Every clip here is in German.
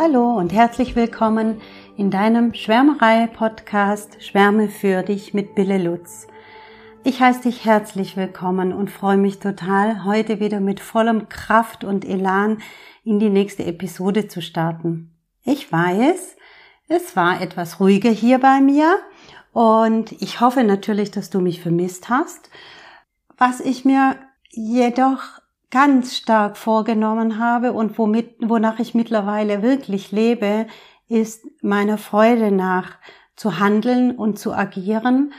Hallo und herzlich willkommen in deinem Schwärmerei-Podcast Schwärme für dich mit Bille Lutz. Ich heiße dich herzlich willkommen und freue mich total, heute wieder mit vollem Kraft und Elan in die nächste Episode zu starten. Ich weiß, es war etwas ruhiger hier bei mir und ich hoffe natürlich, dass du mich vermisst hast. Was ich mir jedoch ganz stark vorgenommen habe und womit, wonach ich mittlerweile wirklich lebe, ist meiner Freude nach zu handeln und zu agieren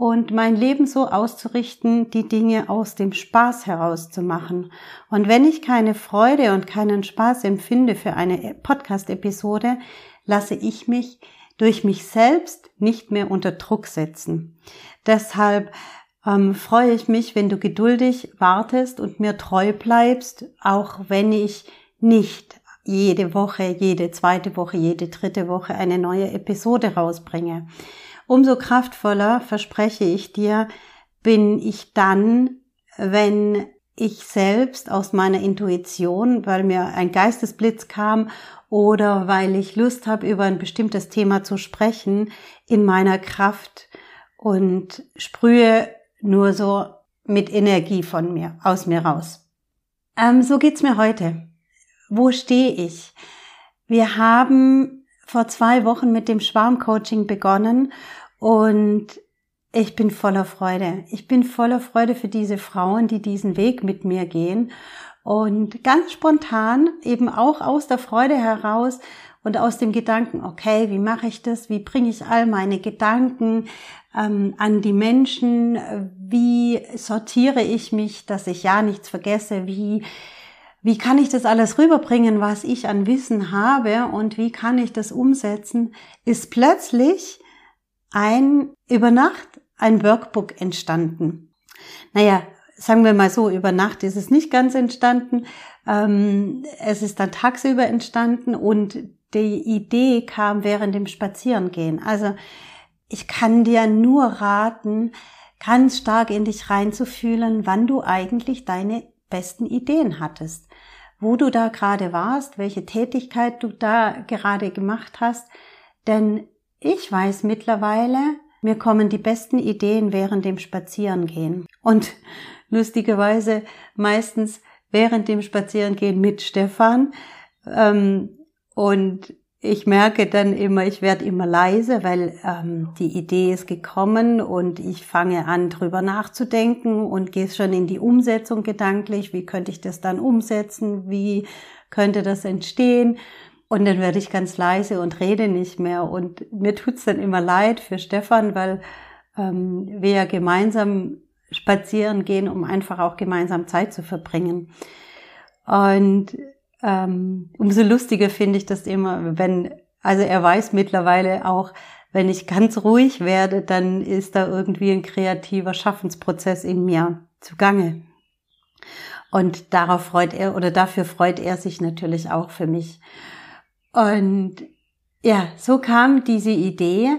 und mein Leben so auszurichten, die Dinge aus dem Spaß heraus zu machen. Und wenn ich keine Freude und keinen Spaß empfinde für eine Podcast-Episode, lasse ich mich durch mich selbst nicht mehr unter Druck setzen. Deshalb ähm, freue ich mich, wenn du geduldig wartest und mir treu bleibst, auch wenn ich nicht jede Woche, jede zweite Woche, jede dritte Woche eine neue Episode rausbringe. Umso kraftvoller, verspreche ich dir, bin ich dann, wenn ich selbst aus meiner Intuition, weil mir ein Geistesblitz kam oder weil ich Lust habe, über ein bestimmtes Thema zu sprechen, in meiner Kraft und sprühe nur so mit Energie von mir, aus mir raus. Ähm, so geht's mir heute. Wo stehe ich? Wir haben vor zwei Wochen mit dem Schwarmcoaching begonnen und ich bin voller Freude. Ich bin voller Freude für diese Frauen, die diesen Weg mit mir gehen. Und ganz spontan, eben auch aus der Freude heraus, und aus dem Gedanken, okay, wie mache ich das? Wie bringe ich all meine Gedanken ähm, an die Menschen? Wie sortiere ich mich, dass ich ja nichts vergesse? Wie wie kann ich das alles rüberbringen, was ich an Wissen habe und wie kann ich das umsetzen, ist plötzlich ein über Nacht ein Workbook entstanden. Naja, sagen wir mal so, über Nacht ist es nicht ganz entstanden. Ähm, es ist dann tagsüber entstanden und die Idee kam während dem Spazierengehen. Also ich kann dir nur raten, ganz stark in dich reinzufühlen, wann du eigentlich deine besten Ideen hattest, wo du da gerade warst, welche Tätigkeit du da gerade gemacht hast. Denn ich weiß mittlerweile, mir kommen die besten Ideen während dem Spazierengehen. Und lustigerweise meistens während dem Spazierengehen mit Stefan. Ähm, und ich merke dann immer, ich werde immer leise, weil ähm, die Idee ist gekommen und ich fange an, drüber nachzudenken und gehe schon in die Umsetzung gedanklich. Wie könnte ich das dann umsetzen? Wie könnte das entstehen? Und dann werde ich ganz leise und rede nicht mehr. Und mir tut's dann immer leid für Stefan, weil ähm, wir ja gemeinsam spazieren gehen, um einfach auch gemeinsam Zeit zu verbringen. Und ähm, umso lustiger finde ich das immer, wenn, also er weiß mittlerweile auch, wenn ich ganz ruhig werde, dann ist da irgendwie ein kreativer Schaffensprozess in mir zugange. Und darauf freut er oder dafür freut er sich natürlich auch für mich. Und ja, so kam diese Idee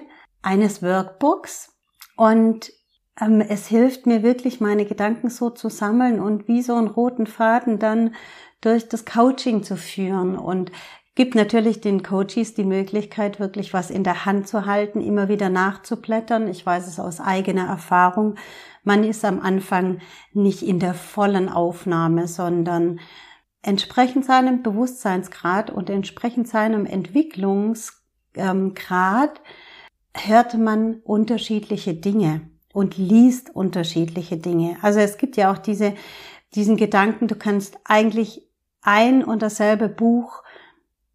eines Workbooks und ähm, es hilft mir wirklich, meine Gedanken so zu sammeln und wie so einen roten Faden dann durch das Coaching zu führen und gibt natürlich den Coaches die Möglichkeit, wirklich was in der Hand zu halten, immer wieder nachzublättern. Ich weiß es aus eigener Erfahrung. Man ist am Anfang nicht in der vollen Aufnahme, sondern entsprechend seinem Bewusstseinsgrad und entsprechend seinem Entwicklungsgrad hört man unterschiedliche Dinge und liest unterschiedliche Dinge. Also es gibt ja auch diese, diesen Gedanken, du kannst eigentlich ein und dasselbe Buch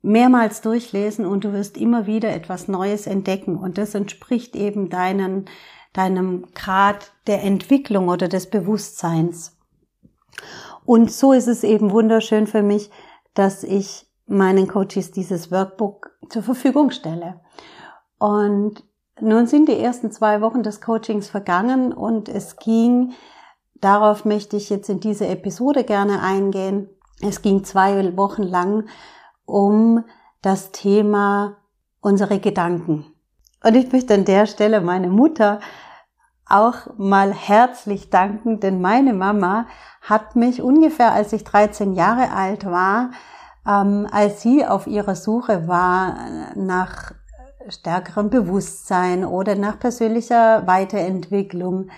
mehrmals durchlesen und du wirst immer wieder etwas Neues entdecken und das entspricht eben deinen, deinem Grad der Entwicklung oder des Bewusstseins. Und so ist es eben wunderschön für mich, dass ich meinen Coaches dieses Workbook zur Verfügung stelle. Und nun sind die ersten zwei Wochen des Coachings vergangen und es ging, darauf möchte ich jetzt in dieser Episode gerne eingehen, es ging zwei Wochen lang um das Thema unsere Gedanken. Und ich möchte an der Stelle meine Mutter auch mal herzlich danken, denn meine Mama hat mich ungefähr, als ich 13 Jahre alt war, ähm, als sie auf ihrer Suche war nach stärkerem Bewusstsein oder nach persönlicher Weiterentwicklung,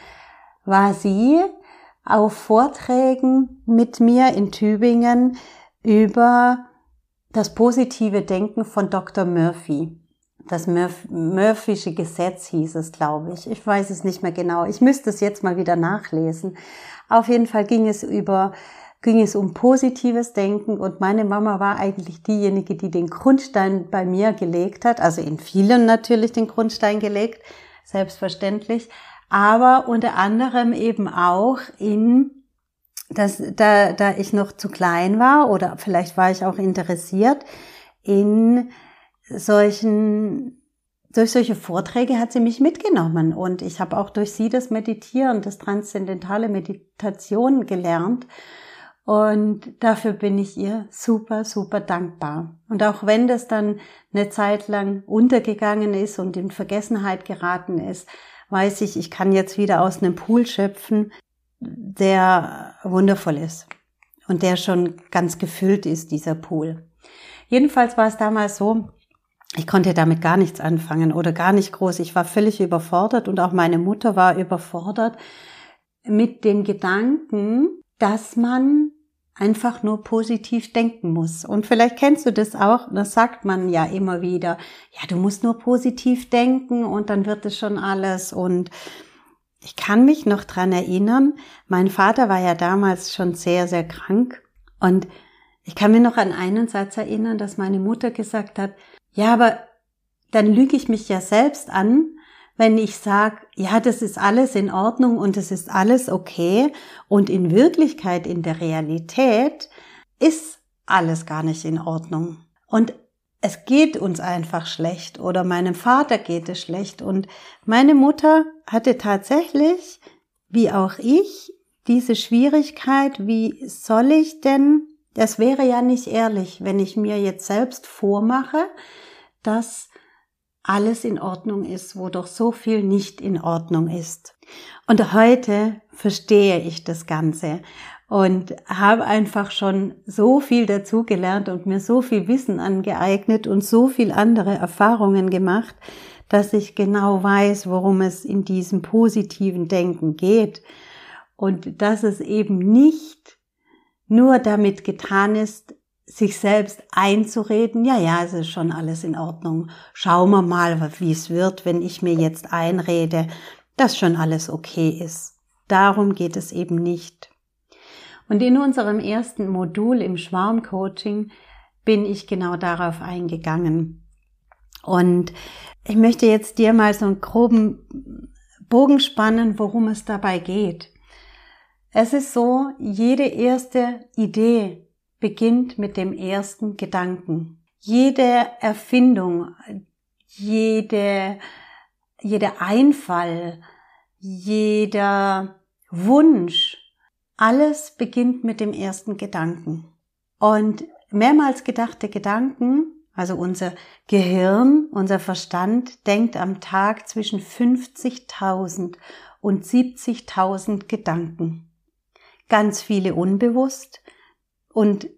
war sie auf Vorträgen mit mir in Tübingen über das positive Denken von Dr. Murphy. Das Murph Murphysche Gesetz hieß es, glaube ich. Ich weiß es nicht mehr genau. Ich müsste es jetzt mal wieder nachlesen. Auf jeden Fall ging es über ging es um positives Denken und meine Mama war eigentlich diejenige, die den Grundstein bei mir gelegt hat, also in vielen natürlich den Grundstein gelegt, selbstverständlich, aber unter anderem eben auch in dass da, da ich noch zu klein war oder vielleicht war ich auch interessiert in solchen durch solche Vorträge hat sie mich mitgenommen und ich habe auch durch sie das Meditieren, das transzendentale Meditation gelernt und dafür bin ich ihr super, super dankbar. Und auch wenn das dann eine Zeit lang untergegangen ist und in Vergessenheit geraten ist, weiß ich, ich kann jetzt wieder aus einem Pool schöpfen, der wundervoll ist und der schon ganz gefüllt ist, dieser Pool. Jedenfalls war es damals so, ich konnte damit gar nichts anfangen oder gar nicht groß. Ich war völlig überfordert und auch meine Mutter war überfordert mit dem Gedanken, dass man einfach nur positiv denken muss. Und vielleicht kennst du das auch, das sagt man ja immer wieder. Ja, du musst nur positiv denken und dann wird es schon alles. Und ich kann mich noch dran erinnern, mein Vater war ja damals schon sehr, sehr krank. Und ich kann mir noch an einen Satz erinnern, dass meine Mutter gesagt hat, ja, aber dann lüge ich mich ja selbst an, wenn ich sage, ja, das ist alles in Ordnung und es ist alles okay und in Wirklichkeit, in der Realität ist alles gar nicht in Ordnung. Und es geht uns einfach schlecht oder meinem Vater geht es schlecht und meine Mutter hatte tatsächlich, wie auch ich, diese Schwierigkeit, wie soll ich denn, das wäre ja nicht ehrlich, wenn ich mir jetzt selbst vormache, dass alles in Ordnung ist, wo doch so viel nicht in Ordnung ist. Und heute verstehe ich das Ganze und habe einfach schon so viel dazugelernt und mir so viel Wissen angeeignet und so viel andere Erfahrungen gemacht, dass ich genau weiß, worum es in diesem positiven Denken geht und dass es eben nicht nur damit getan ist, sich selbst einzureden, ja, ja, es ist schon alles in Ordnung. Schauen wir mal, wie es wird, wenn ich mir jetzt einrede, dass schon alles okay ist. Darum geht es eben nicht. Und in unserem ersten Modul im Schwarmcoaching bin ich genau darauf eingegangen. Und ich möchte jetzt dir mal so einen groben Bogen spannen, worum es dabei geht. Es ist so, jede erste Idee, beginnt mit dem ersten Gedanken. Jede Erfindung, jede, jeder Einfall, jeder Wunsch, alles beginnt mit dem ersten Gedanken. Und mehrmals gedachte Gedanken, also unser Gehirn, unser Verstand denkt am Tag zwischen 50.000 und 70.000 Gedanken. Ganz viele unbewusst, und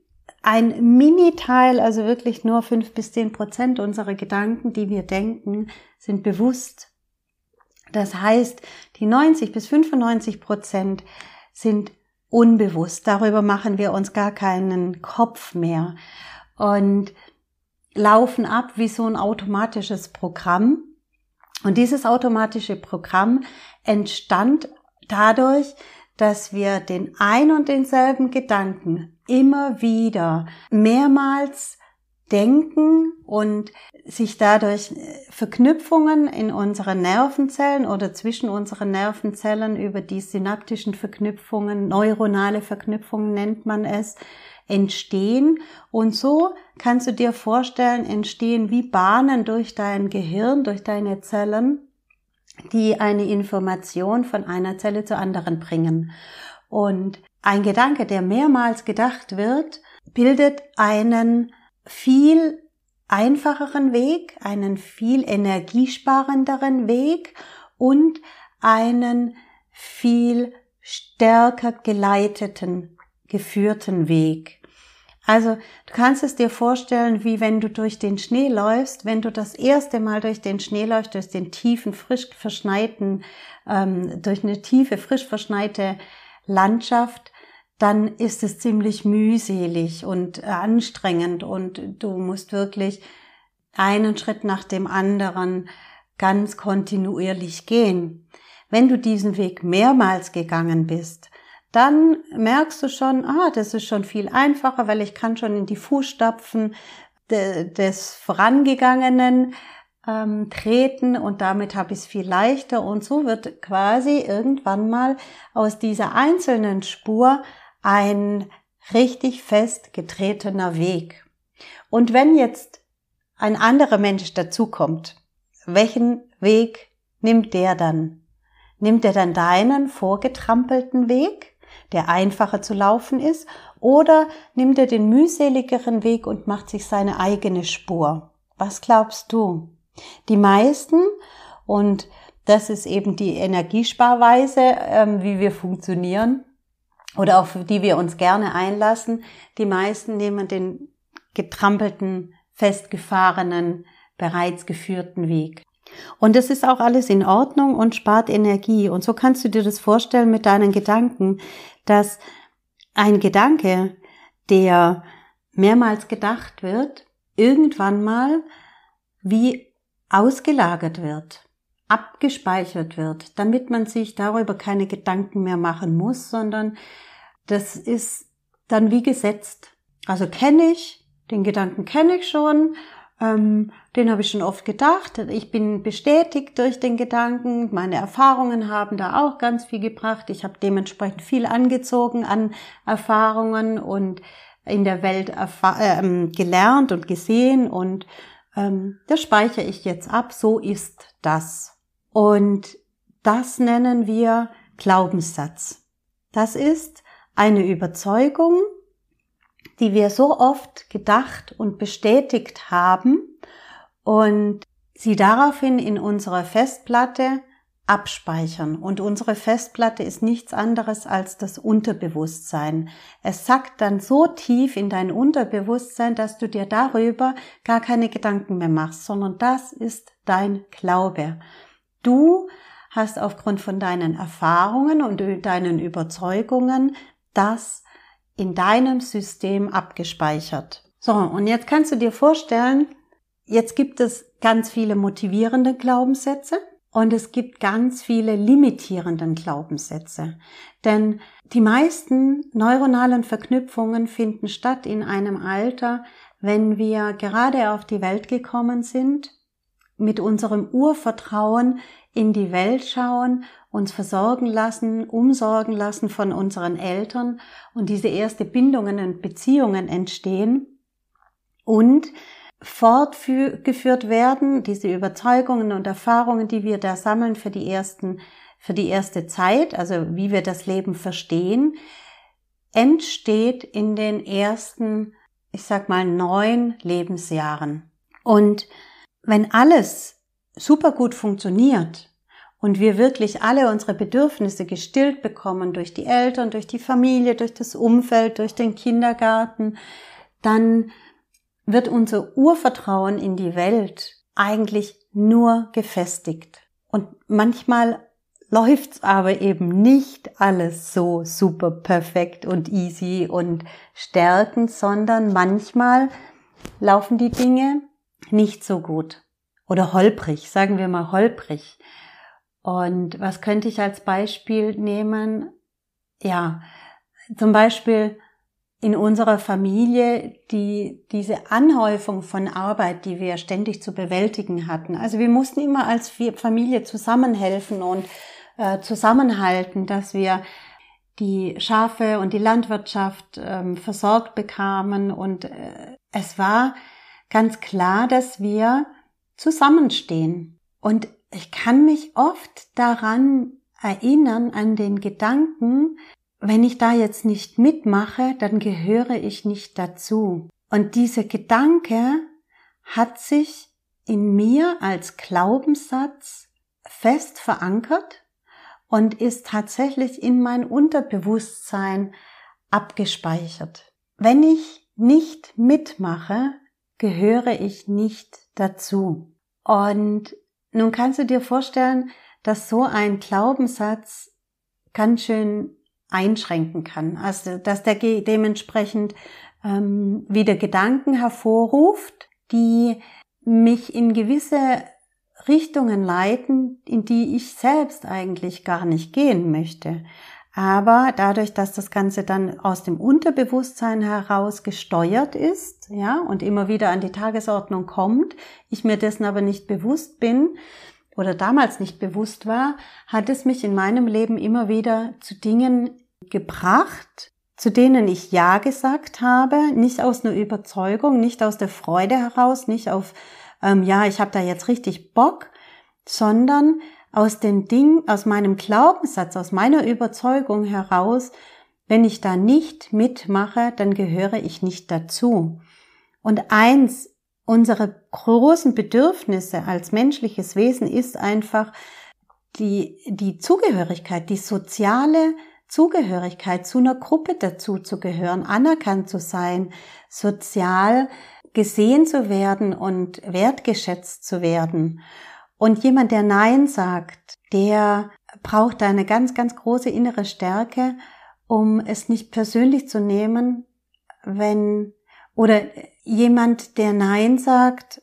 ein Mini-Teil, also wirklich nur fünf bis zehn Prozent unserer Gedanken, die wir denken, sind bewusst. Das heißt, die 90 bis 95 Prozent sind unbewusst. Darüber machen wir uns gar keinen Kopf mehr und laufen ab wie so ein automatisches Programm. Und dieses automatische Programm entstand dadurch, dass wir den ein und denselben Gedanken immer wieder mehrmals denken und sich dadurch Verknüpfungen in unseren Nervenzellen oder zwischen unseren Nervenzellen über die synaptischen Verknüpfungen, neuronale Verknüpfungen nennt man es, entstehen. Und so kannst du dir vorstellen, entstehen wie Bahnen durch dein Gehirn, durch deine Zellen, die eine Information von einer Zelle zur anderen bringen. Und ein Gedanke, der mehrmals gedacht wird, bildet einen viel einfacheren Weg, einen viel energiesparenderen Weg und einen viel stärker geleiteten, geführten Weg. Also du kannst es dir vorstellen, wie wenn du durch den Schnee läufst, wenn du das erste Mal durch den Schnee läufst, durch den tiefen, frisch verschneiten, ähm, durch eine tiefe, frisch verschneite Landschaft, dann ist es ziemlich mühselig und anstrengend und du musst wirklich einen Schritt nach dem anderen ganz kontinuierlich gehen. Wenn du diesen Weg mehrmals gegangen bist, dann merkst du schon, ah, das ist schon viel einfacher, weil ich kann schon in die Fußstapfen de, des Vorangegangenen ähm, treten und damit habe ich es viel leichter und so wird quasi irgendwann mal aus dieser einzelnen Spur ein richtig fest getretener Weg. Und wenn jetzt ein anderer Mensch dazukommt, welchen Weg nimmt der dann? Nimmt er dann deinen vorgetrampelten Weg, der einfacher zu laufen ist, oder nimmt er den mühseligeren Weg und macht sich seine eigene Spur? Was glaubst du? Die meisten, und das ist eben die Energiesparweise, ähm, wie wir funktionieren, oder auf die wir uns gerne einlassen, die meisten nehmen den getrampelten, festgefahrenen, bereits geführten Weg. Und das ist auch alles in Ordnung und spart Energie. Und so kannst du dir das vorstellen mit deinen Gedanken, dass ein Gedanke, der mehrmals gedacht wird, irgendwann mal wie ausgelagert wird, abgespeichert wird, damit man sich darüber keine Gedanken mehr machen muss, sondern das ist dann wie gesetzt. Also kenne ich, den Gedanken kenne ich schon, ähm, den habe ich schon oft gedacht. Ich bin bestätigt durch den Gedanken. Meine Erfahrungen haben da auch ganz viel gebracht. Ich habe dementsprechend viel angezogen an Erfahrungen und in der Welt äh, gelernt und gesehen und ähm, das speichere ich jetzt ab. So ist das. Und das nennen wir Glaubenssatz. Das ist eine Überzeugung, die wir so oft gedacht und bestätigt haben und sie daraufhin in unserer Festplatte abspeichern. Und unsere Festplatte ist nichts anderes als das Unterbewusstsein. Es sackt dann so tief in dein Unterbewusstsein, dass du dir darüber gar keine Gedanken mehr machst, sondern das ist dein Glaube. Du hast aufgrund von deinen Erfahrungen und deinen Überzeugungen das in deinem System abgespeichert. So, und jetzt kannst du dir vorstellen, jetzt gibt es ganz viele motivierende Glaubenssätze und es gibt ganz viele limitierenden Glaubenssätze. Denn die meisten neuronalen Verknüpfungen finden statt in einem Alter, wenn wir gerade auf die Welt gekommen sind, mit unserem Urvertrauen in die Welt schauen, uns versorgen lassen, umsorgen lassen von unseren Eltern und diese erste Bindungen und Beziehungen entstehen und fortgeführt werden, diese Überzeugungen und Erfahrungen, die wir da sammeln für die ersten, für die erste Zeit, also wie wir das Leben verstehen, entsteht in den ersten, ich sag mal, neun Lebensjahren. Und wenn alles super gut funktioniert und wir wirklich alle unsere Bedürfnisse gestillt bekommen durch die Eltern, durch die Familie, durch das Umfeld, durch den Kindergarten, dann wird unser Urvertrauen in die Welt eigentlich nur gefestigt. Und manchmal läuft's aber eben nicht alles so super perfekt und easy und stärkend, sondern manchmal laufen die Dinge nicht so gut oder holprig, sagen wir mal holprig. Und was könnte ich als Beispiel nehmen? Ja, zum Beispiel in unserer Familie die, diese Anhäufung von Arbeit, die wir ständig zu bewältigen hatten. Also wir mussten immer als Familie zusammenhelfen und äh, zusammenhalten, dass wir die Schafe und die Landwirtschaft ähm, versorgt bekamen. Und äh, es war ganz klar, dass wir zusammenstehen. Und ich kann mich oft daran erinnern, an den Gedanken, wenn ich da jetzt nicht mitmache, dann gehöre ich nicht dazu. Und dieser Gedanke hat sich in mir als Glaubenssatz fest verankert und ist tatsächlich in mein Unterbewusstsein abgespeichert. Wenn ich nicht mitmache, gehöre ich nicht dazu. Und nun kannst du dir vorstellen, dass so ein Glaubenssatz ganz schön einschränken kann. Also, dass der dementsprechend ähm, wieder Gedanken hervorruft, die mich in gewisse Richtungen leiten, in die ich selbst eigentlich gar nicht gehen möchte. Aber dadurch, dass das Ganze dann aus dem Unterbewusstsein heraus gesteuert ist, ja, und immer wieder an die Tagesordnung kommt, ich mir dessen aber nicht bewusst bin oder damals nicht bewusst war, hat es mich in meinem Leben immer wieder zu Dingen gebracht, zu denen ich Ja gesagt habe, nicht aus einer Überzeugung, nicht aus der Freude heraus, nicht auf, ähm, ja, ich habe da jetzt richtig Bock, sondern aus den Dingen, aus meinem Glaubenssatz, aus meiner Überzeugung heraus, wenn ich da nicht mitmache, dann gehöre ich nicht dazu. Und eins unserer großen Bedürfnisse als menschliches Wesen ist einfach die, die Zugehörigkeit, die soziale Zugehörigkeit, zu einer Gruppe dazu zu gehören, anerkannt zu sein, sozial gesehen zu werden und wertgeschätzt zu werden. Und jemand, der Nein sagt, der braucht eine ganz, ganz große innere Stärke, um es nicht persönlich zu nehmen, wenn, oder jemand, der Nein sagt,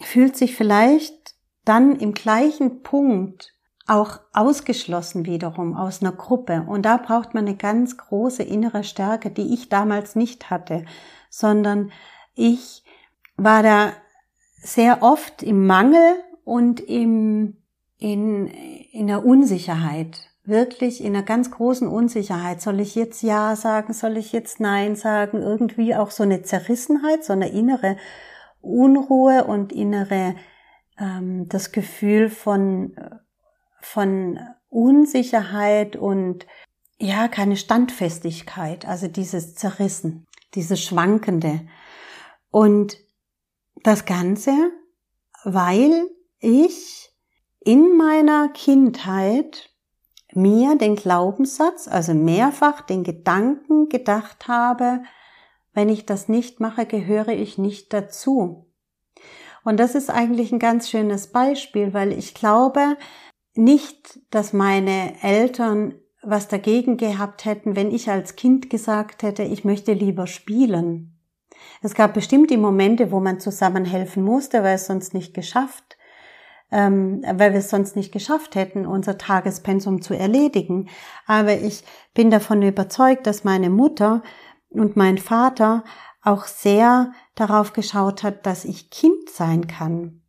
fühlt sich vielleicht dann im gleichen Punkt auch ausgeschlossen wiederum aus einer Gruppe. Und da braucht man eine ganz große innere Stärke, die ich damals nicht hatte, sondern ich war da sehr oft im Mangel und im, in, in der Unsicherheit. Wirklich in einer ganz großen Unsicherheit. Soll ich jetzt Ja sagen? Soll ich jetzt Nein sagen? Irgendwie auch so eine Zerrissenheit, so eine innere Unruhe und innere, ähm, das Gefühl von, von Unsicherheit und ja, keine Standfestigkeit, also dieses Zerrissen, dieses Schwankende. Und das Ganze, weil ich in meiner Kindheit mir den Glaubenssatz, also mehrfach den Gedanken gedacht habe, wenn ich das nicht mache, gehöre ich nicht dazu. Und das ist eigentlich ein ganz schönes Beispiel, weil ich glaube nicht, dass meine Eltern was dagegen gehabt hätten, wenn ich als Kind gesagt hätte, ich möchte lieber spielen. Es gab bestimmt die Momente, wo man zusammen helfen musste, weil es sonst nicht geschafft ähm, weil wir es sonst nicht geschafft hätten, unser Tagespensum zu erledigen. Aber ich bin davon überzeugt, dass meine Mutter und mein Vater auch sehr darauf geschaut hat, dass ich Kind sein kann.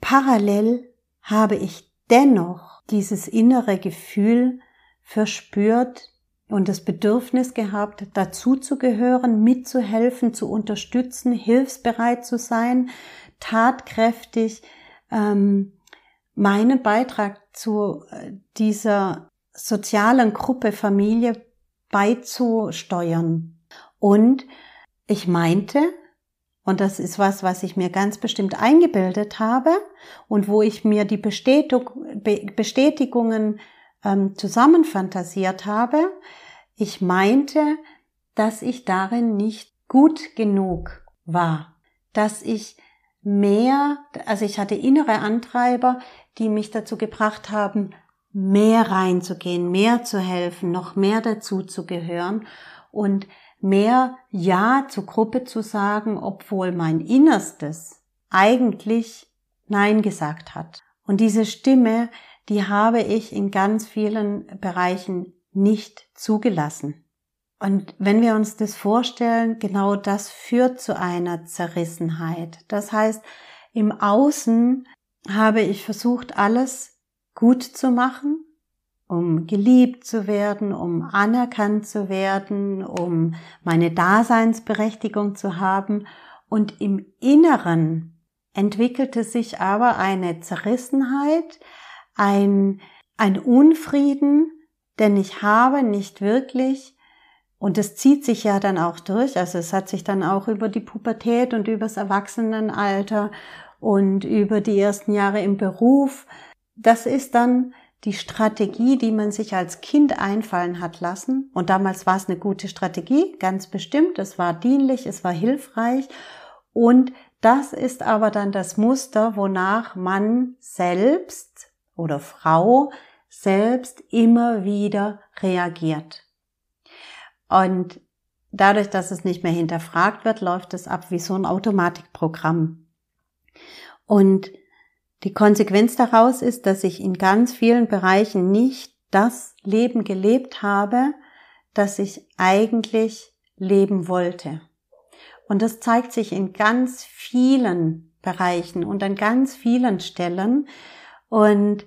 Parallel habe ich dennoch dieses innere Gefühl verspürt und das Bedürfnis gehabt, dazu zu gehören, mitzuhelfen, zu unterstützen, hilfsbereit zu sein, tatkräftig ähm, meinen Beitrag zu äh, dieser sozialen Gruppe Familie beizusteuern. Und ich meinte, und das ist was, was ich mir ganz bestimmt eingebildet habe und wo ich mir die Bestätigungen ähm, zusammenfantasiert habe, ich meinte, dass ich darin nicht gut genug war, dass ich mehr, also ich hatte innere Antreiber, die mich dazu gebracht haben, mehr reinzugehen, mehr zu helfen, noch mehr dazu zu gehören und mehr Ja zur Gruppe zu sagen, obwohl mein Innerstes eigentlich Nein gesagt hat. Und diese Stimme, die habe ich in ganz vielen Bereichen nicht zugelassen. Und wenn wir uns das vorstellen, genau das führt zu einer Zerrissenheit. Das heißt, im Außen habe ich versucht, alles gut zu machen, um geliebt zu werden, um anerkannt zu werden, um meine Daseinsberechtigung zu haben. Und im Inneren entwickelte sich aber eine Zerrissenheit, ein, ein Unfrieden, denn ich habe nicht wirklich und es zieht sich ja dann auch durch. Also es hat sich dann auch über die Pubertät und übers Erwachsenenalter und über die ersten Jahre im Beruf. Das ist dann die Strategie, die man sich als Kind einfallen hat lassen. Und damals war es eine gute Strategie, ganz bestimmt. Es war dienlich, es war hilfreich. Und das ist aber dann das Muster, wonach man selbst oder Frau selbst immer wieder reagiert. Und dadurch, dass es nicht mehr hinterfragt wird, läuft es ab wie so ein Automatikprogramm. Und die Konsequenz daraus ist, dass ich in ganz vielen Bereichen nicht das Leben gelebt habe, das ich eigentlich leben wollte. Und das zeigt sich in ganz vielen Bereichen und an ganz vielen Stellen und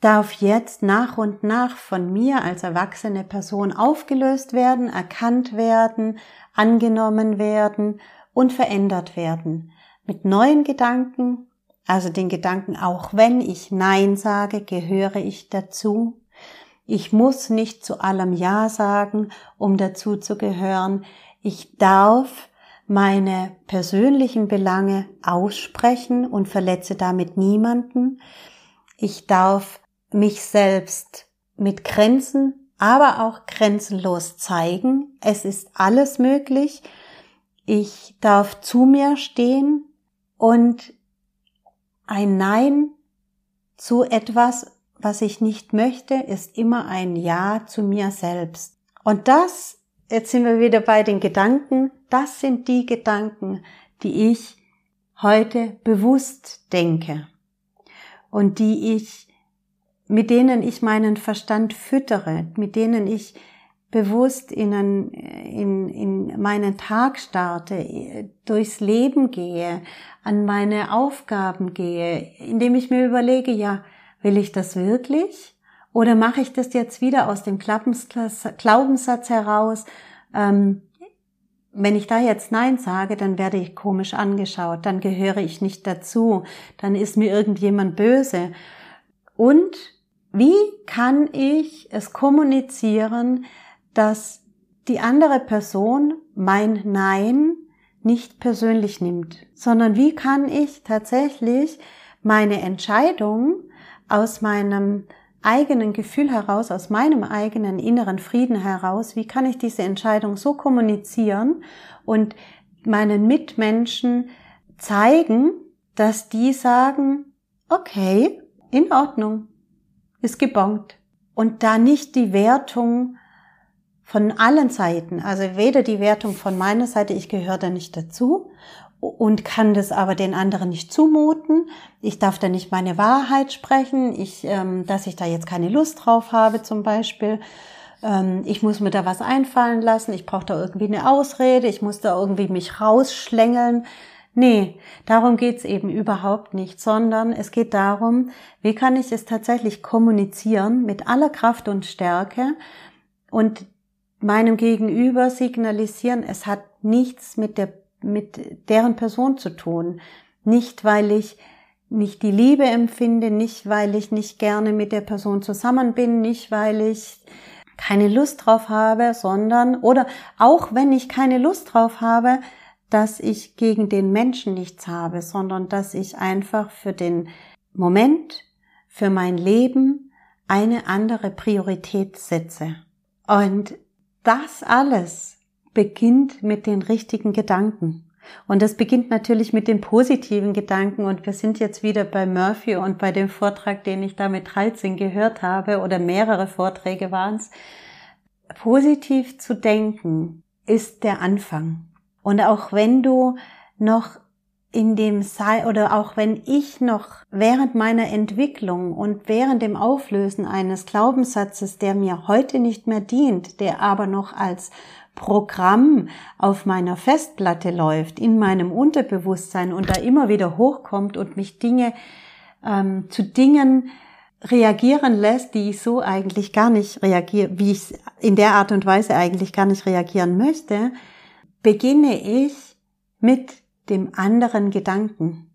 darf jetzt nach und nach von mir als erwachsene Person aufgelöst werden, erkannt werden, angenommen werden und verändert werden. Mit neuen Gedanken, also den Gedanken, auch wenn ich Nein sage, gehöre ich dazu. Ich muss nicht zu allem Ja sagen, um dazu zu gehören. Ich darf meine persönlichen Belange aussprechen und verletze damit niemanden. Ich darf mich selbst mit Grenzen, aber auch grenzenlos zeigen. Es ist alles möglich. Ich darf zu mir stehen und ein Nein zu etwas, was ich nicht möchte, ist immer ein Ja zu mir selbst. Und das, jetzt sind wir wieder bei den Gedanken, das sind die Gedanken, die ich heute bewusst denke und die ich, mit denen ich meinen Verstand füttere, mit denen ich bewusst in, einen, in, in meinen Tag starte, durchs Leben gehe, an meine Aufgaben gehe, indem ich mir überlege, ja, will ich das wirklich? Oder mache ich das jetzt wieder aus dem Glaubenssatz heraus? Ähm, wenn ich da jetzt Nein sage, dann werde ich komisch angeschaut, dann gehöre ich nicht dazu, dann ist mir irgendjemand böse. Und wie kann ich es kommunizieren, dass die andere Person mein Nein nicht persönlich nimmt, sondern wie kann ich tatsächlich meine Entscheidung aus meinem eigenen Gefühl heraus, aus meinem eigenen inneren Frieden heraus, wie kann ich diese Entscheidung so kommunizieren und meinen Mitmenschen zeigen, dass die sagen, okay, in Ordnung, ist gebongt. Und da nicht die Wertung von allen Seiten, also weder die Wertung von meiner Seite, ich gehöre da nicht dazu und kann das aber den anderen nicht zumuten. Ich darf da nicht meine Wahrheit sprechen, ich, ähm, dass ich da jetzt keine Lust drauf habe zum Beispiel. Ähm, ich muss mir da was einfallen lassen, ich brauche da irgendwie eine Ausrede, ich muss da irgendwie mich rausschlängeln. Nee, darum geht's eben überhaupt nicht, sondern es geht darum, wie kann ich es tatsächlich kommunizieren mit aller Kraft und Stärke und meinem Gegenüber signalisieren, es hat nichts mit der, mit deren Person zu tun. Nicht, weil ich nicht die Liebe empfinde, nicht, weil ich nicht gerne mit der Person zusammen bin, nicht, weil ich keine Lust drauf habe, sondern, oder auch wenn ich keine Lust drauf habe, dass ich gegen den Menschen nichts habe, sondern dass ich einfach für den Moment, für mein Leben eine andere Priorität setze. Und das alles beginnt mit den richtigen Gedanken. Und das beginnt natürlich mit den positiven Gedanken. Und wir sind jetzt wieder bei Murphy und bei dem Vortrag, den ich da mit 13 gehört habe, oder mehrere Vorträge waren es. Positiv zu denken ist der Anfang. Und auch wenn du noch in dem Sei oder auch wenn ich noch während meiner Entwicklung und während dem Auflösen eines Glaubenssatzes, der mir heute nicht mehr dient, der aber noch als Programm auf meiner Festplatte läuft, in meinem Unterbewusstsein und da immer wieder hochkommt und mich Dinge ähm, zu Dingen reagieren lässt, die ich so eigentlich gar nicht reagiere, wie ich in der Art und Weise eigentlich gar nicht reagieren möchte, beginne ich mit dem anderen Gedanken.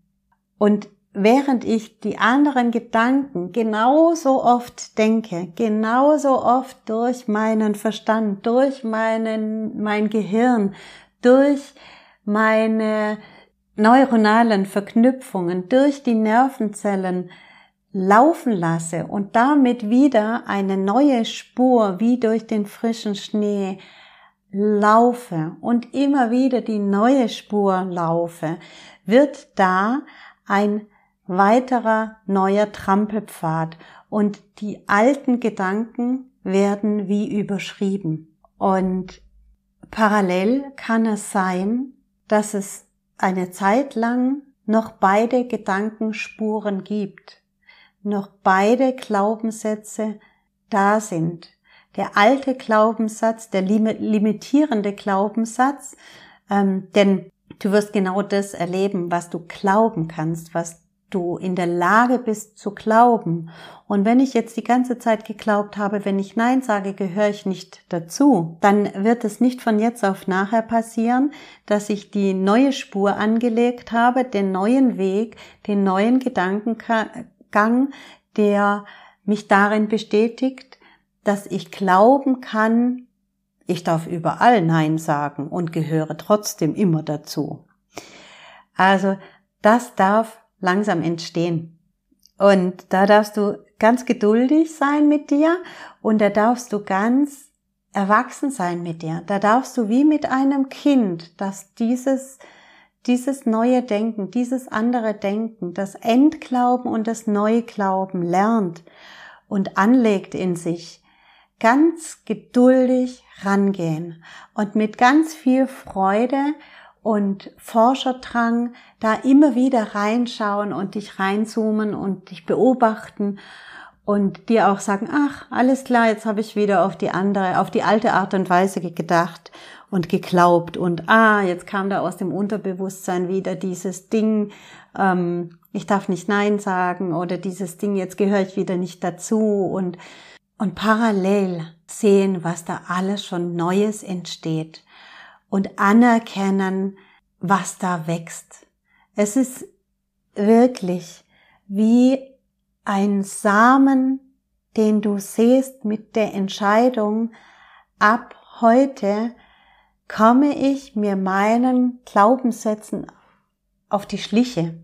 Und während ich die anderen Gedanken genauso oft denke, genauso oft durch meinen Verstand, durch meinen, mein Gehirn, durch meine neuronalen Verknüpfungen, durch die Nervenzellen laufen lasse und damit wieder eine neue Spur wie durch den frischen Schnee laufe und immer wieder die neue Spur laufe, wird da ein weiterer neuer Trampelpfad und die alten Gedanken werden wie überschrieben. Und parallel kann es sein, dass es eine Zeit lang noch beide Gedankenspuren gibt, noch beide Glaubenssätze da sind. Der alte Glaubenssatz, der limitierende Glaubenssatz, ähm, denn du wirst genau das erleben, was du glauben kannst, was du in der Lage bist zu glauben. Und wenn ich jetzt die ganze Zeit geglaubt habe, wenn ich Nein sage, gehöre ich nicht dazu, dann wird es nicht von jetzt auf nachher passieren, dass ich die neue Spur angelegt habe, den neuen Weg, den neuen Gedankengang, der mich darin bestätigt, dass ich glauben kann, ich darf überall Nein sagen und gehöre trotzdem immer dazu. Also das darf langsam entstehen. Und da darfst du ganz geduldig sein mit dir und da darfst du ganz erwachsen sein mit dir. Da darfst du wie mit einem Kind, das dieses, dieses neue Denken, dieses andere Denken, das Endglauben und das Neuglauben lernt und anlegt in sich, ganz geduldig rangehen und mit ganz viel Freude und Forscherdrang da immer wieder reinschauen und dich reinzoomen und dich beobachten und dir auch sagen, ach, alles klar, jetzt habe ich wieder auf die andere, auf die alte Art und Weise gedacht und geglaubt und ah, jetzt kam da aus dem Unterbewusstsein wieder dieses Ding, ähm, ich darf nicht Nein sagen oder dieses Ding, jetzt gehöre ich wieder nicht dazu und, und parallel sehen, was da alles schon Neues entsteht und anerkennen, was da wächst. Es ist wirklich wie ein Samen, den du siehst mit der Entscheidung, ab heute komme ich mir meinen Glaubenssätzen auf die Schliche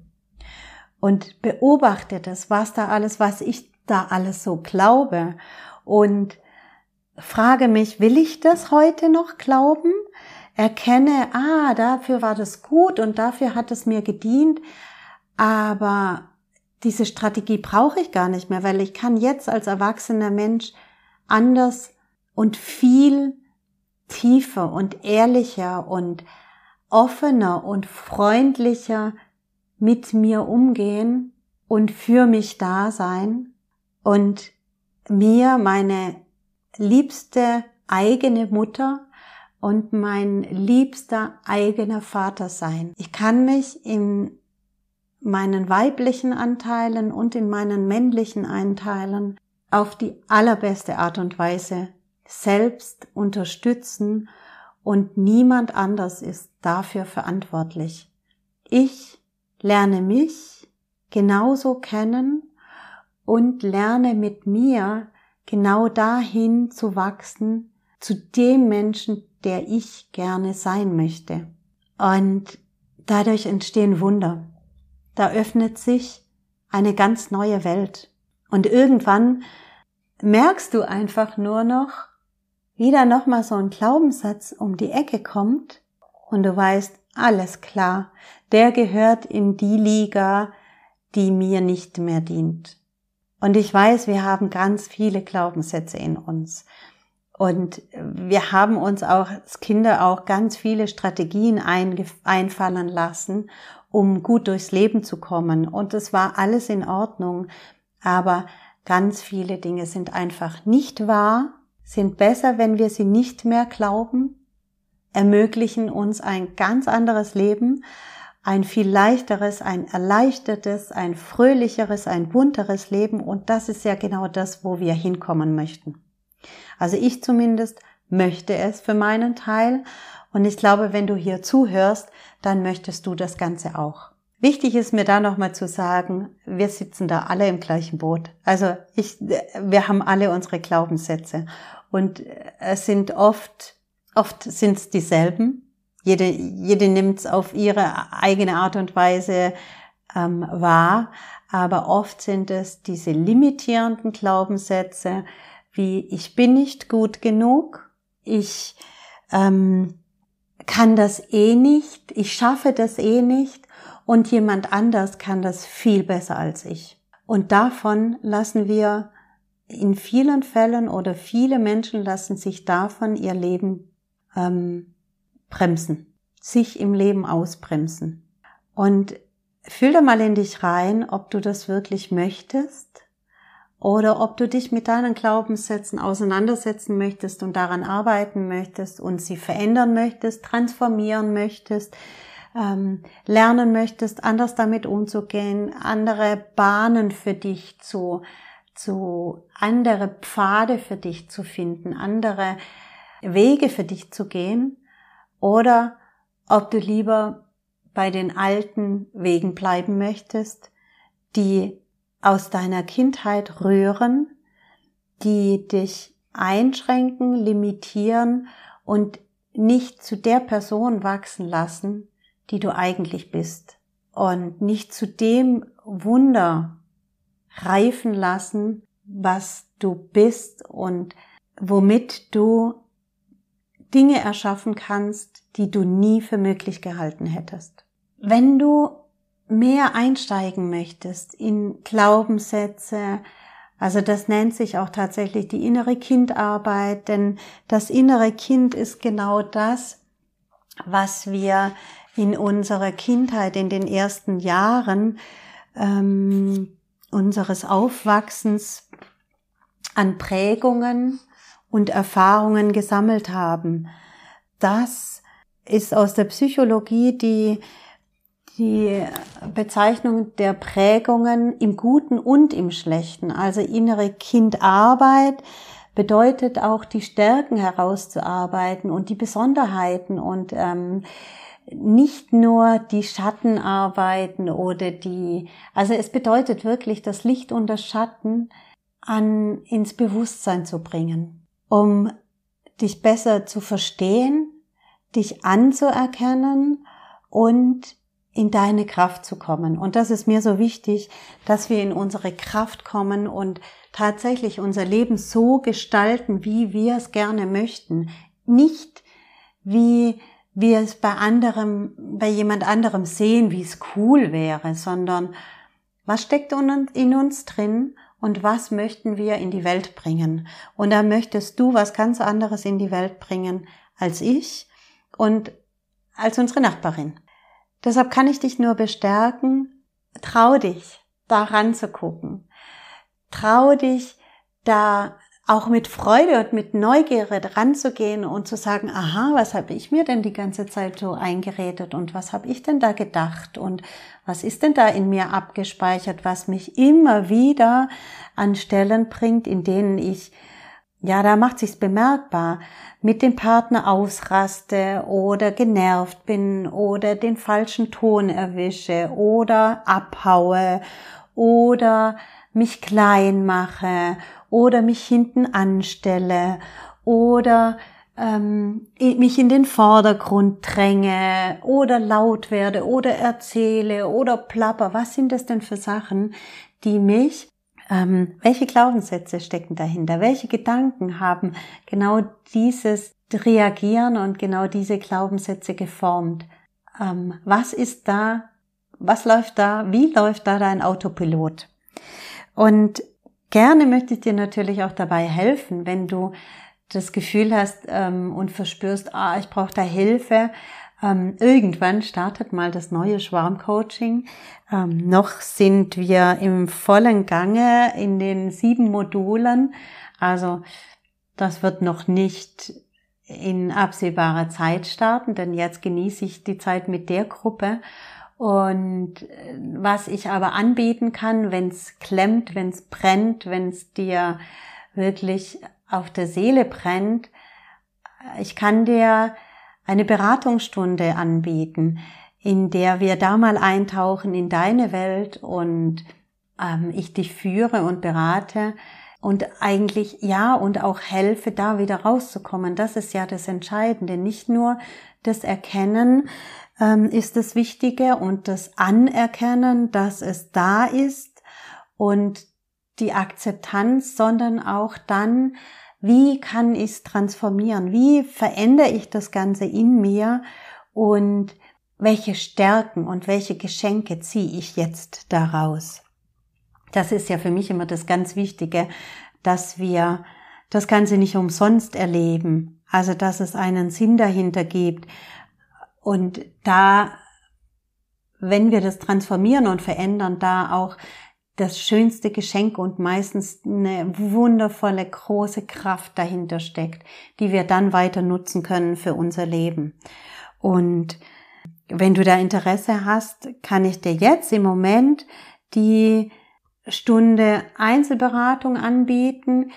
und beobachte das, was da alles, was ich da alles so glaube. Und frage mich, will ich das heute noch glauben? erkenne, ah, dafür war das gut und dafür hat es mir gedient, aber diese Strategie brauche ich gar nicht mehr, weil ich kann jetzt als erwachsener Mensch anders und viel tiefer und ehrlicher und offener und freundlicher mit mir umgehen und für mich da sein und mir meine liebste eigene Mutter und mein liebster eigener Vater sein. Ich kann mich in meinen weiblichen Anteilen und in meinen männlichen Anteilen auf die allerbeste Art und Weise selbst unterstützen und niemand anders ist dafür verantwortlich. Ich lerne mich genauso kennen und lerne mit mir genau dahin zu wachsen, zu dem Menschen, der ich gerne sein möchte. Und dadurch entstehen Wunder. Da öffnet sich eine ganz neue Welt. Und irgendwann merkst du einfach nur noch, wie da nochmal so ein Glaubenssatz um die Ecke kommt und du weißt, alles klar, der gehört in die Liga, die mir nicht mehr dient. Und ich weiß, wir haben ganz viele Glaubenssätze in uns. Und wir haben uns auch als Kinder auch ganz viele Strategien einfallen lassen, um gut durchs Leben zu kommen. Und es war alles in Ordnung. Aber ganz viele Dinge sind einfach nicht wahr, sind besser, wenn wir sie nicht mehr glauben, ermöglichen uns ein ganz anderes Leben, ein viel leichteres, ein erleichtertes, ein fröhlicheres, ein bunteres Leben. Und das ist ja genau das, wo wir hinkommen möchten. Also ich zumindest möchte es für meinen Teil. Und ich glaube, wenn du hier zuhörst, dann möchtest du das Ganze auch. Wichtig ist mir da nochmal zu sagen, wir sitzen da alle im gleichen Boot. Also ich, wir haben alle unsere Glaubenssätze und es sind oft, oft sind es dieselben. Jede, jede nimmt es auf ihre eigene Art und Weise ähm, wahr. aber oft sind es diese limitierenden Glaubenssätze wie ich bin nicht gut genug, ich ähm, kann das eh nicht, ich schaffe das eh nicht und jemand anders kann das viel besser als ich. Und davon lassen wir in vielen Fällen oder viele Menschen lassen sich davon ihr Leben ähm, bremsen, sich im Leben ausbremsen. Und fühl da mal in dich rein, ob du das wirklich möchtest oder ob du dich mit deinen Glaubenssätzen auseinandersetzen möchtest und daran arbeiten möchtest und sie verändern möchtest, transformieren möchtest, ähm, lernen möchtest, anders damit umzugehen, andere Bahnen für dich zu, zu, andere Pfade für dich zu finden, andere Wege für dich zu gehen oder ob du lieber bei den alten Wegen bleiben möchtest, die aus deiner Kindheit rühren, die dich einschränken, limitieren und nicht zu der Person wachsen lassen, die du eigentlich bist. Und nicht zu dem Wunder reifen lassen, was du bist und womit du Dinge erschaffen kannst, die du nie für möglich gehalten hättest. Wenn du mehr einsteigen möchtest in Glaubenssätze, also das nennt sich auch tatsächlich die innere Kindarbeit, denn das innere Kind ist genau das, was wir in unserer Kindheit, in den ersten Jahren ähm, unseres Aufwachsens an Prägungen und Erfahrungen gesammelt haben. Das ist aus der Psychologie die die Bezeichnung der Prägungen im Guten und im Schlechten. Also innere Kindarbeit bedeutet auch die Stärken herauszuarbeiten und die Besonderheiten und ähm, nicht nur die Schattenarbeiten oder die, also es bedeutet wirklich das Licht und das Schatten an ins Bewusstsein zu bringen, um dich besser zu verstehen, dich anzuerkennen und in deine Kraft zu kommen. Und das ist mir so wichtig, dass wir in unsere Kraft kommen und tatsächlich unser Leben so gestalten, wie wir es gerne möchten. Nicht wie wir es bei anderem, bei jemand anderem sehen, wie es cool wäre, sondern was steckt in uns drin und was möchten wir in die Welt bringen? Und da möchtest du was ganz anderes in die Welt bringen als ich und als unsere Nachbarin. Deshalb kann ich dich nur bestärken, trau dich, da ranzugucken. Trau dich, da auch mit Freude und mit Neugierde ranzugehen und zu sagen, aha, was habe ich mir denn die ganze Zeit so eingeredet und was habe ich denn da gedacht und was ist denn da in mir abgespeichert, was mich immer wieder an Stellen bringt, in denen ich ja, da macht sich's bemerkbar, mit dem Partner ausraste oder genervt bin oder den falschen Ton erwische oder abhaue oder mich klein mache oder mich hinten anstelle oder ähm, mich in den Vordergrund dränge oder laut werde oder erzähle oder plapper. Was sind das denn für Sachen, die mich ähm, welche Glaubenssätze stecken dahinter? Welche Gedanken haben genau dieses Reagieren und genau diese Glaubenssätze geformt? Ähm, was ist da? Was läuft da? Wie läuft da dein Autopilot? Und gerne möchte ich dir natürlich auch dabei helfen, wenn du das Gefühl hast ähm, und verspürst, ah, ich brauche da Hilfe, ähm, irgendwann startet mal das neue Schwarmcoaching. Ähm, noch sind wir im vollen Gange in den sieben Modulen. Also das wird noch nicht in absehbarer Zeit starten, denn jetzt genieße ich die Zeit mit der Gruppe. Und äh, was ich aber anbieten kann, wenn es klemmt, wenn es brennt, wenn es dir wirklich auf der Seele brennt, ich kann dir eine Beratungsstunde anbieten, in der wir da mal eintauchen in deine Welt und ähm, ich dich führe und berate und eigentlich ja und auch helfe, da wieder rauszukommen. Das ist ja das Entscheidende. Nicht nur das Erkennen ist das Wichtige und das Anerkennen, dass es da ist und die Akzeptanz, sondern auch dann, wie kann ich es transformieren? Wie verändere ich das Ganze in mir? Und welche Stärken und welche Geschenke ziehe ich jetzt daraus? Das ist ja für mich immer das ganz Wichtige, dass wir das Ganze nicht umsonst erleben. Also, dass es einen Sinn dahinter gibt. Und da, wenn wir das transformieren und verändern, da auch das schönste Geschenk und meistens eine wundervolle große Kraft dahinter steckt, die wir dann weiter nutzen können für unser Leben. Und wenn du da Interesse hast, kann ich dir jetzt im Moment die Stunde Einzelberatung anbieten,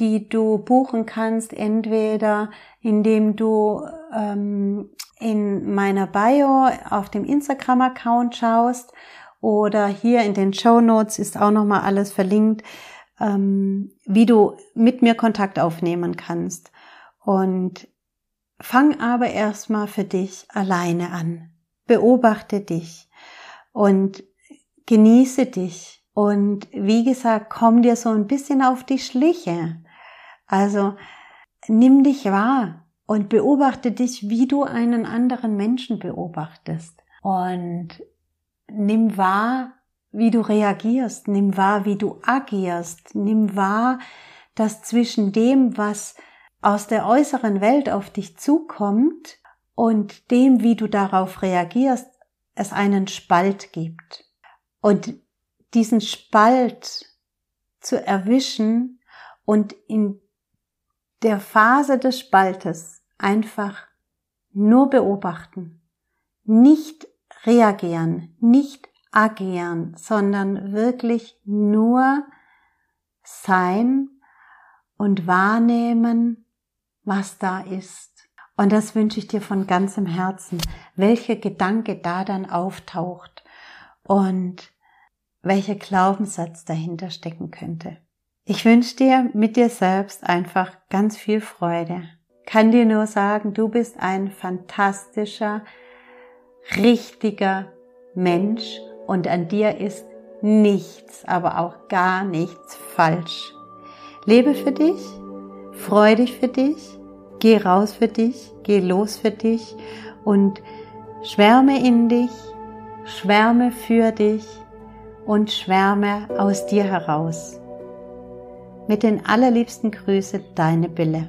die du buchen kannst, entweder indem du ähm, in meiner Bio auf dem Instagram-Account schaust oder hier in den Show Notes ist auch nochmal alles verlinkt, ähm, wie du mit mir Kontakt aufnehmen kannst. Und fang aber erstmal für dich alleine an. Beobachte dich und genieße dich. Und wie gesagt, komm dir so ein bisschen auf die Schliche. Also nimm dich wahr und beobachte dich, wie du einen anderen Menschen beobachtest. Und nimm wahr, wie du reagierst, nimm wahr, wie du agierst, nimm wahr, dass zwischen dem, was aus der äußeren Welt auf dich zukommt und dem, wie du darauf reagierst, es einen Spalt gibt. Und diesen Spalt zu erwischen und in der Phase des Spaltes einfach nur beobachten, nicht reagieren, nicht agieren, sondern wirklich nur sein und wahrnehmen, was da ist. Und das wünsche ich dir von ganzem Herzen, welcher Gedanke da dann auftaucht und welcher Glaubenssatz dahinter stecken könnte. Ich wünsche dir mit dir selbst einfach ganz viel Freude. Kann dir nur sagen, du bist ein fantastischer, richtiger Mensch und an dir ist nichts, aber auch gar nichts falsch. Lebe für dich, freu dich für dich, geh raus für dich, geh los für dich und schwärme in dich, schwärme für dich und schwärme aus dir heraus. Mit den allerliebsten Grüße, deine Bille.